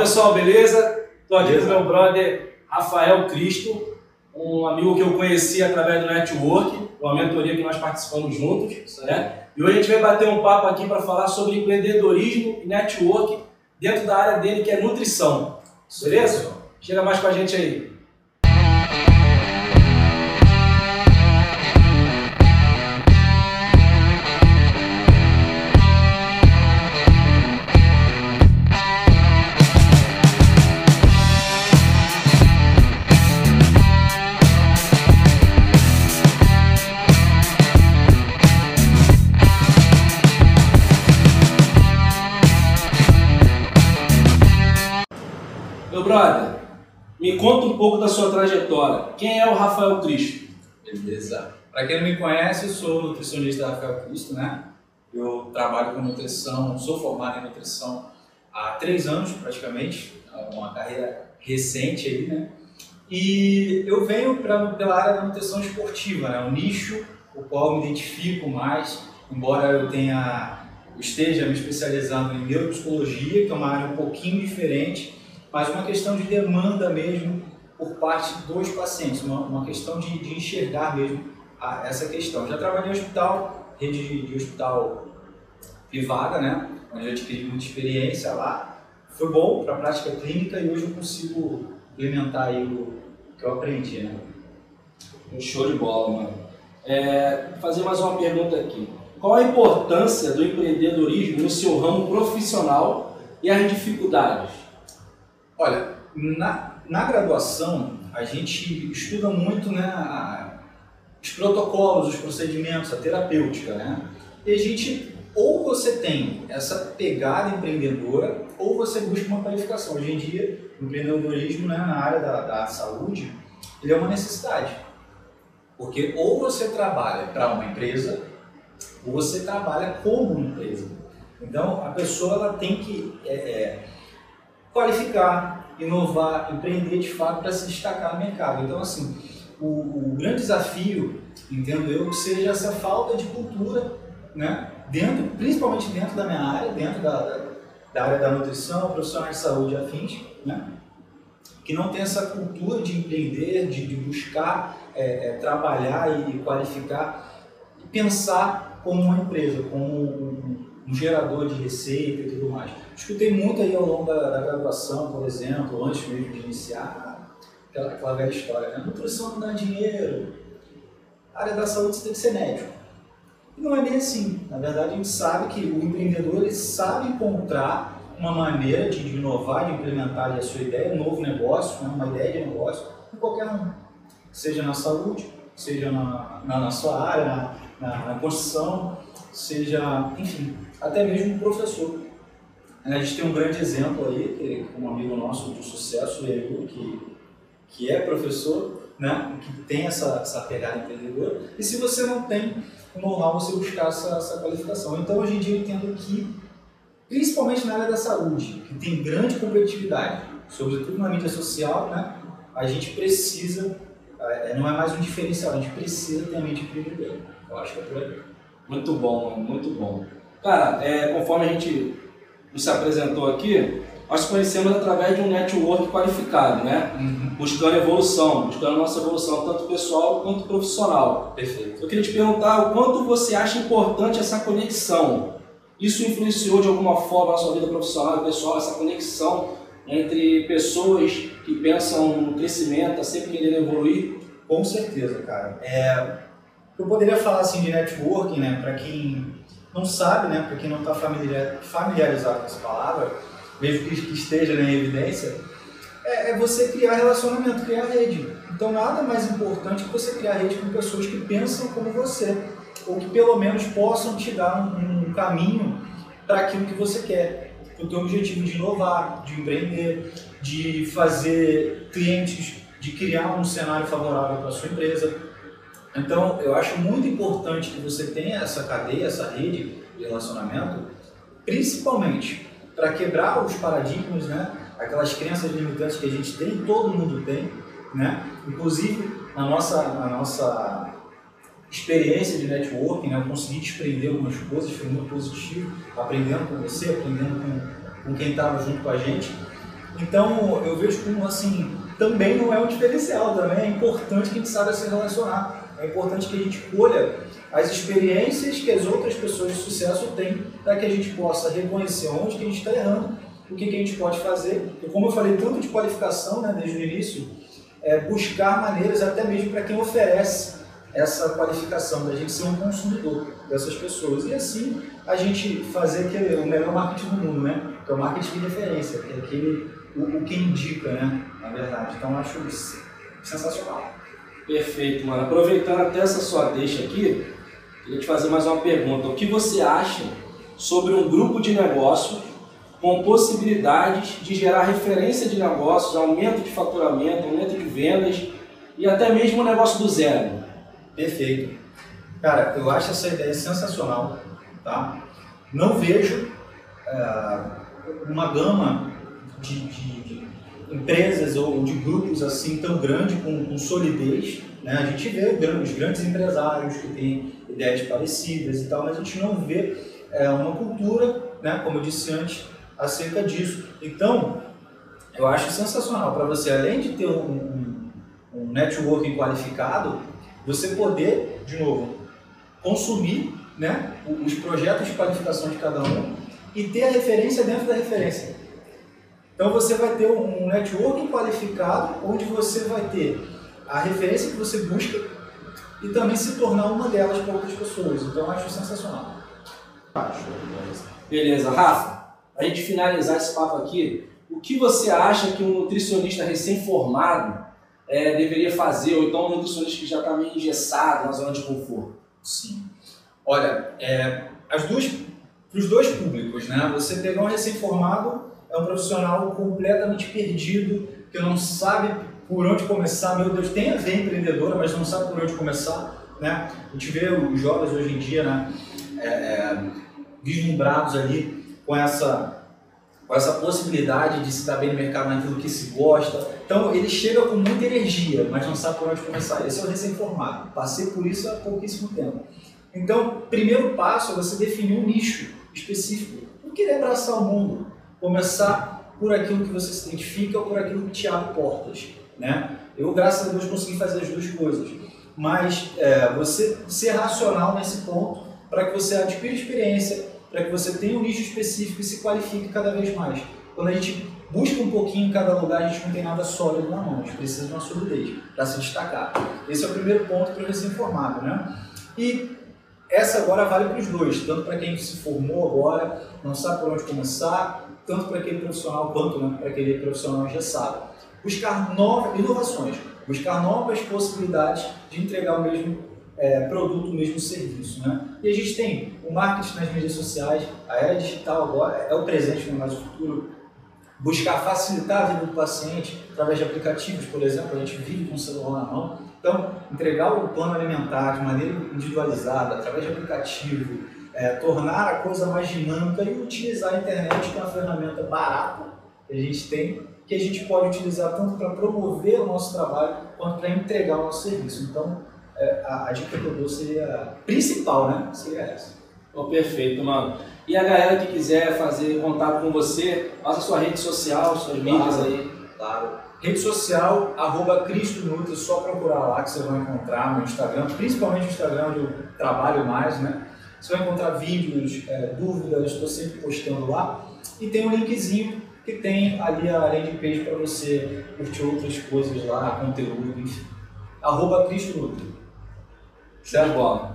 pessoal, beleza? Estou aqui com meu brother Rafael Cristo, um amigo que eu conheci através do network, uma mentoria que nós participamos juntos, né? E hoje a gente vai bater um papo aqui para falar sobre empreendedorismo e network dentro da área dele que é nutrição. Beleza? Chega mais com a gente aí. Brother, me conta um pouco da sua trajetória. Quem é o Rafael Cristo? Beleza. Para quem não me conhece, eu sou nutricionista Rafael Cristo, né? Eu trabalho com nutrição, sou formado em nutrição há três anos praticamente, é uma carreira recente aí, né? E eu venho pra, pela área da nutrição esportiva, né? Um nicho o qual eu me identifico mais, embora eu tenha esteja me especializando em neuropsicologia, que é uma área um pouquinho diferente, mas uma questão de demanda mesmo por parte dos pacientes, uma, uma questão de, de, enxergar mesmo a, essa questão. Já trabalhei em hospital, rede de, de hospital privada, né, onde eu adquiri muita experiência lá. Foi bom para a prática clínica e hoje eu consigo implementar aí o que eu aprendi, né. Um show de bola, mano. É, fazer mais uma pergunta aqui. Qual a importância do empreendedorismo no seu ramo profissional e as dificuldades? Na, na graduação, a gente estuda muito né, a, os protocolos, os procedimentos, a terapêutica, né? E a gente, ou você tem essa pegada empreendedora, ou você busca uma qualificação. Hoje em dia, o empreendedorismo né, na área da, da saúde, ele é uma necessidade. Porque ou você trabalha para uma empresa, ou você trabalha como empresa. Então, a pessoa ela tem que é, é, qualificar, inovar, empreender de fato para se destacar no mercado. Então, assim, o, o, grande desafio, entendo eu, seja essa falta de cultura, né? Dentro, principalmente dentro da minha área, dentro da, da área da nutrição, profissionais de saúde afins, né? que não tem essa cultura de empreender, de, de buscar é, é, trabalhar e qualificar pensar como uma empresa, como um, gerador de receita e tudo mais. Escutei muito aí ao longo da, da graduação, por exemplo, antes mesmo de iniciar, aquela, aquela velha história, né? Nutrição não dá dinheiro, a área da saúde você tem que ser médico. E não é bem assim. Na verdade, a gente sabe que o empreendedor ele sabe encontrar uma maneira de, de inovar, de implementar a sua ideia, um novo negócio, né? uma ideia de negócio, em qualquer um. Seja na saúde, seja na, na, na sua área, na, na, construção, seja, enfim, até mesmo professor. A gente tem um grande exemplo aí, que, um amigo nosso de sucesso, o que, que é professor, né, que tem essa, essa pegada empreendedora. E se você não tem o know-how, você buscar essa, essa qualificação. Então, hoje em dia, eu entendo que, principalmente na área da saúde, que tem grande competitividade, sobretudo na mídia social, né, a gente precisa, é, não é mais um diferencial, a gente precisa ter a mente empreendedora. Eu acho que é por aí. Muito bom, muito bom. Cara, é, conforme a gente se apresentou aqui, nós conhecemos através de um network qualificado, né? Uhum. Buscando evolução, buscando a nossa evolução, tanto pessoal quanto profissional. Perfeito. Eu queria te perguntar o quanto você acha importante essa conexão. Isso influenciou de alguma forma na sua vida profissional e pessoal, essa conexão entre pessoas que pensam no crescimento, tá sempre querendo evoluir? Com certeza, cara. É, eu poderia falar assim de networking, né, para quem não sabe, né, para quem não está familiarizado com essa palavra, mesmo que, esteja em evidência, é, é, você criar relacionamento, criar rede. Então nada mais importante que você criar rede com pessoas que pensam como você, ou que pelo menos possam te dar um, um caminho para aquilo que você quer. O teu objetivo de inovar, de empreender, de fazer clientes, de criar um cenário favorável para a sua empresa. Então, eu acho muito importante que você tenha essa cadeia, essa rede de relacionamento, principalmente para quebrar os paradigmas, né? aquelas crenças limitantes que a gente tem, todo mundo tem, né? inclusive na nossa, na nossa experiência de networking, né? eu consegui desprender algumas coisas, foi muito positivo, aprendendo com você, aprendendo com, com quem estava junto com a gente. Então eu vejo como assim, também não é um diferencial, também é importante que a gente saiba se relacionar. É importante que a gente colha as experiências que as outras pessoas de sucesso têm para que a gente possa reconhecer onde que a gente está errando, o que, que a gente pode fazer. E como eu falei tanto de qualificação né, desde o início, é buscar maneiras até mesmo para quem oferece essa qualificação, da gente ser um consumidor dessas pessoas. E assim a gente fazer aquele, o melhor marketing do mundo, né? Que é o marketing de referência, que é aquele, o, o que indica, né? Na verdade. Então acho sensacional. Perfeito, mano. Aproveitando até essa sua deixa aqui, queria te fazer mais uma pergunta. O que você acha sobre um grupo de negócios com possibilidades de gerar referência de negócios, aumento de faturamento, aumento de vendas e até mesmo um negócio do zero? Perfeito. Cara, eu acho essa ideia sensacional, tá? Não vejo é, uma gama de, de, de, empresas ou de grupos assim tão grande com, com solidez. Né? A gente vê os grandes empresários que têm ideias parecidas e tal, mas a gente não vê é, uma cultura, né, como eu disse antes, acerca disso. Então, eu acho sensacional para você, além de ter um, um, um networking qualificado, você poder, de novo, consumir né, os projetos de qualificação de cada um e ter a referência dentro da referência. Então você vai ter um networking qualificado onde você vai ter a referência que você busca e também se tornar uma delas para outras pessoas. Então eu acho sensacional. Acho. Beleza. Rafa, a gente finalizar esse papo aqui, o que você acha que um nutricionista recém-formado é, deveria fazer, ou então um nutricionista que já está meio engessado na zona de conforto? Sim. Olha, é, as duas, para os dois públicos, né? Você pegar um recém-formado é um profissional completamente perdido, que não sabe por onde começar. Meu Deus, tem a ver empreendedora, mas não sabe por onde começar, né? A gente vê os jovens hoje em dia, né? É, é, vislumbrados ali com essa com essa possibilidade de se dar bem no mercado naquilo que se gosta. Então ele chega com muita energia, mas não sabe por onde começar. Esse é o recém-formado. Passei por isso há pouquíssimo tempo. Então, primeiro passo é você definir um nicho específico. Não querer abraçar o mundo. Começar por aquilo que você se identifica ou por aquilo que te abre portas. Né? Eu, graças a Deus, consegui fazer as duas coisas. Mas é, você ser racional nesse ponto para que você adquira experiência, para que você tenha um nicho específico e se qualifique cada vez mais. Quando a gente busca um pouquinho em cada lugar, a gente não tem nada sólido na mão, a gente precisa de uma solidez para se destacar. Esse é o primeiro ponto para o recém-formado. Né? E essa agora vale para os dois, tanto para quem se formou agora, não sabe por onde começar, tanto para aquele profissional quanto né, para aquele profissional já sabe. Buscar novas inovações, buscar novas possibilidades de entregar o mesmo é, produto, mesmo serviço. Né? E a gente tem o marketing nas mídias sociais, a era digital agora é o presente, mais o futuro. Buscar facilitar a vida do paciente através de aplicativos, por exemplo, a gente vive com o celular na mão. Então, entregar o plano alimentar de maneira individualizada, através de aplicativo, é, tornar a coisa mais dinâmica e utilizar a internet, é uma ferramenta barata que a gente tem, que a gente pode utilizar tanto para promover o nosso trabalho quanto para entregar o nosso serviço. Então, a, a dica que eu dou seria principal, né? Seria essa. Oh, perfeito, mano. E a galera que quiser fazer contato com você, faça sua rede social, suas claro, mídias aí. Claro. Rede social, arroba Cristo Nutri, só procurar lá que você vai encontrar no Instagram, principalmente no Instagram onde eu trabalho mais, né? Você vai encontrar vídeos, é, dúvidas, estou sempre postando lá. E tem um linkzinho que tem ali a landing page para você curtir outras coisas lá, conteúdo, enfim. Arroba Cristo Nutri. Certo, bola.